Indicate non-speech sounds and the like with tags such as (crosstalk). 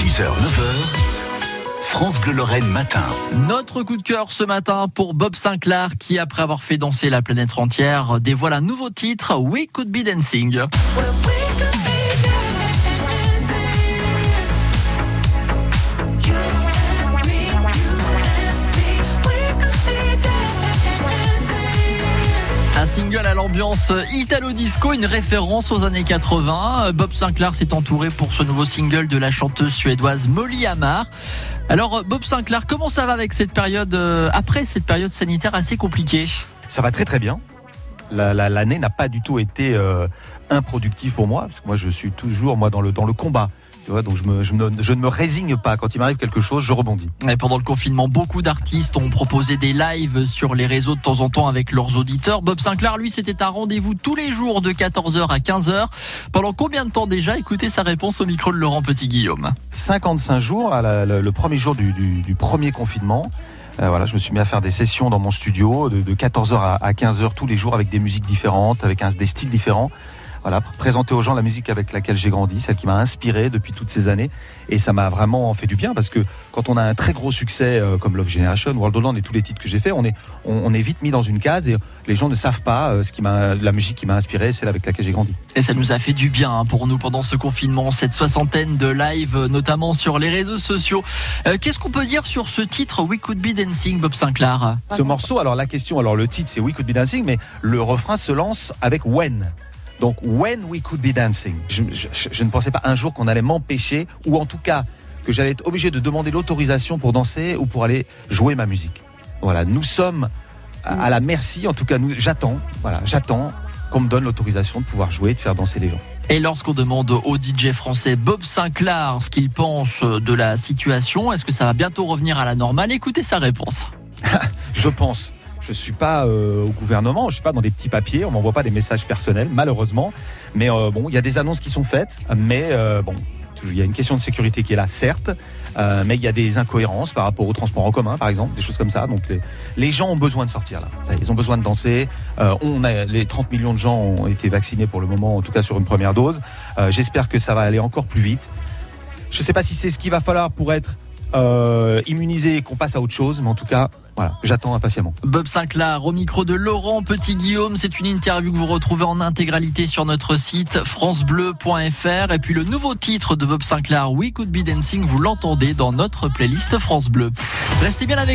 6h, 9h, France Bleu Lorraine matin. Notre coup de cœur ce matin pour Bob Sinclair qui, après avoir fait danser la planète entière, dévoile un nouveau titre, We Could Be Dancing. Un single à l'ambiance italo-disco, une référence aux années 80. Bob Sinclair s'est entouré pour ce nouveau single de la chanteuse suédoise Molly Amar. Alors Bob Sinclair, comment ça va avec cette période, euh, après cette période sanitaire assez compliquée? Ça va très très bien. L'année la, l'année n'a pas du tout été euh, improductive pour moi, parce que moi je suis toujours moi dans le combat. Tu vois, donc je, me, je, me, je, ne me résigne pas. Quand il m'arrive quelque chose, je rebondis. Et pendant le confinement, beaucoup d'artistes ont proposé des lives sur les réseaux de temps en temps avec leurs auditeurs. Bob Sinclair, lui, c'était un rendez-vous tous les jours de 14h à 15h. Pendant combien de temps déjà? Écoutez sa réponse au micro de Laurent Petit-Guillaume. 55 jours, à la, le, le, premier jour du, du, du premier confinement. Euh, voilà, je me suis mis à faire des sessions dans mon studio de, de 14h à, à 15h tous les jours avec des musiques différentes, avec un, des styles différents voilà, présenter aux gens la musique avec laquelle j'ai grandi, celle qui m'a inspiré depuis toutes ces années. Et ça m'a vraiment fait du bien parce que quand on a un très gros succès euh, comme Love Generation, World of Land et tous les titres que j'ai fait, on est, on, on, est vite mis dans une case et les gens ne savent pas euh, ce qui m'a, la musique qui m'a inspiré, celle avec laquelle j'ai grandi. Et ça nous a fait du bien hein, pour nous pendant ce confinement, cette soixantaine de lives, notamment sur les réseaux sociaux. Euh, Qu'est-ce qu'on peut dire sur ce titre We Could Be Dancing, Bob Sinclair? Ce morceau, alors la question, alors le titre c'est We Could Be Dancing, mais le refrain se lance avec When. Donc, when we could be dancing. Je, je, je ne pensais pas un jour qu'on allait m'empêcher, ou en tout cas que j'allais être obligé de demander l'autorisation pour danser ou pour aller jouer ma musique. Voilà, nous sommes à, à la merci, en tout cas, nous, j'attends, voilà, j'attends qu'on me donne l'autorisation de pouvoir jouer, de faire danser les gens. Et lorsqu'on demande au DJ français Bob Sinclair ce qu'il pense de la situation, est-ce que ça va bientôt revenir à la normale? Écoutez sa réponse. (laughs) je pense. Je suis pas euh, au gouvernement, je suis pas dans des petits papiers, on m'envoie pas des messages personnels, malheureusement. Mais euh, bon, il y a des annonces qui sont faites, mais euh, bon, il y a une question de sécurité qui est là, certes, mais il y a des incohérences par rapport au transport en commun, par exemple, des choses comme ça. Donc les, les gens ont besoin de sortir là, ils ont besoin de danser. On a les 30 millions de gens ont été vaccinés pour le moment, en tout cas sur une première dose. J'espère que ça va aller encore plus vite. Je sais pas si c'est ce qu'il va falloir pour être euh, immunisé et qu'on passe à autre chose, mais en tout cas, voilà, j'attends impatiemment. Bob Sinclair au micro de Laurent Petit-Guillaume. C'est une interview que vous retrouvez en intégralité sur notre site francebleu.fr. Et puis le nouveau titre de Bob Sinclair, We Could Be Dancing, vous l'entendez dans notre playlist France Bleu. Restez bien avec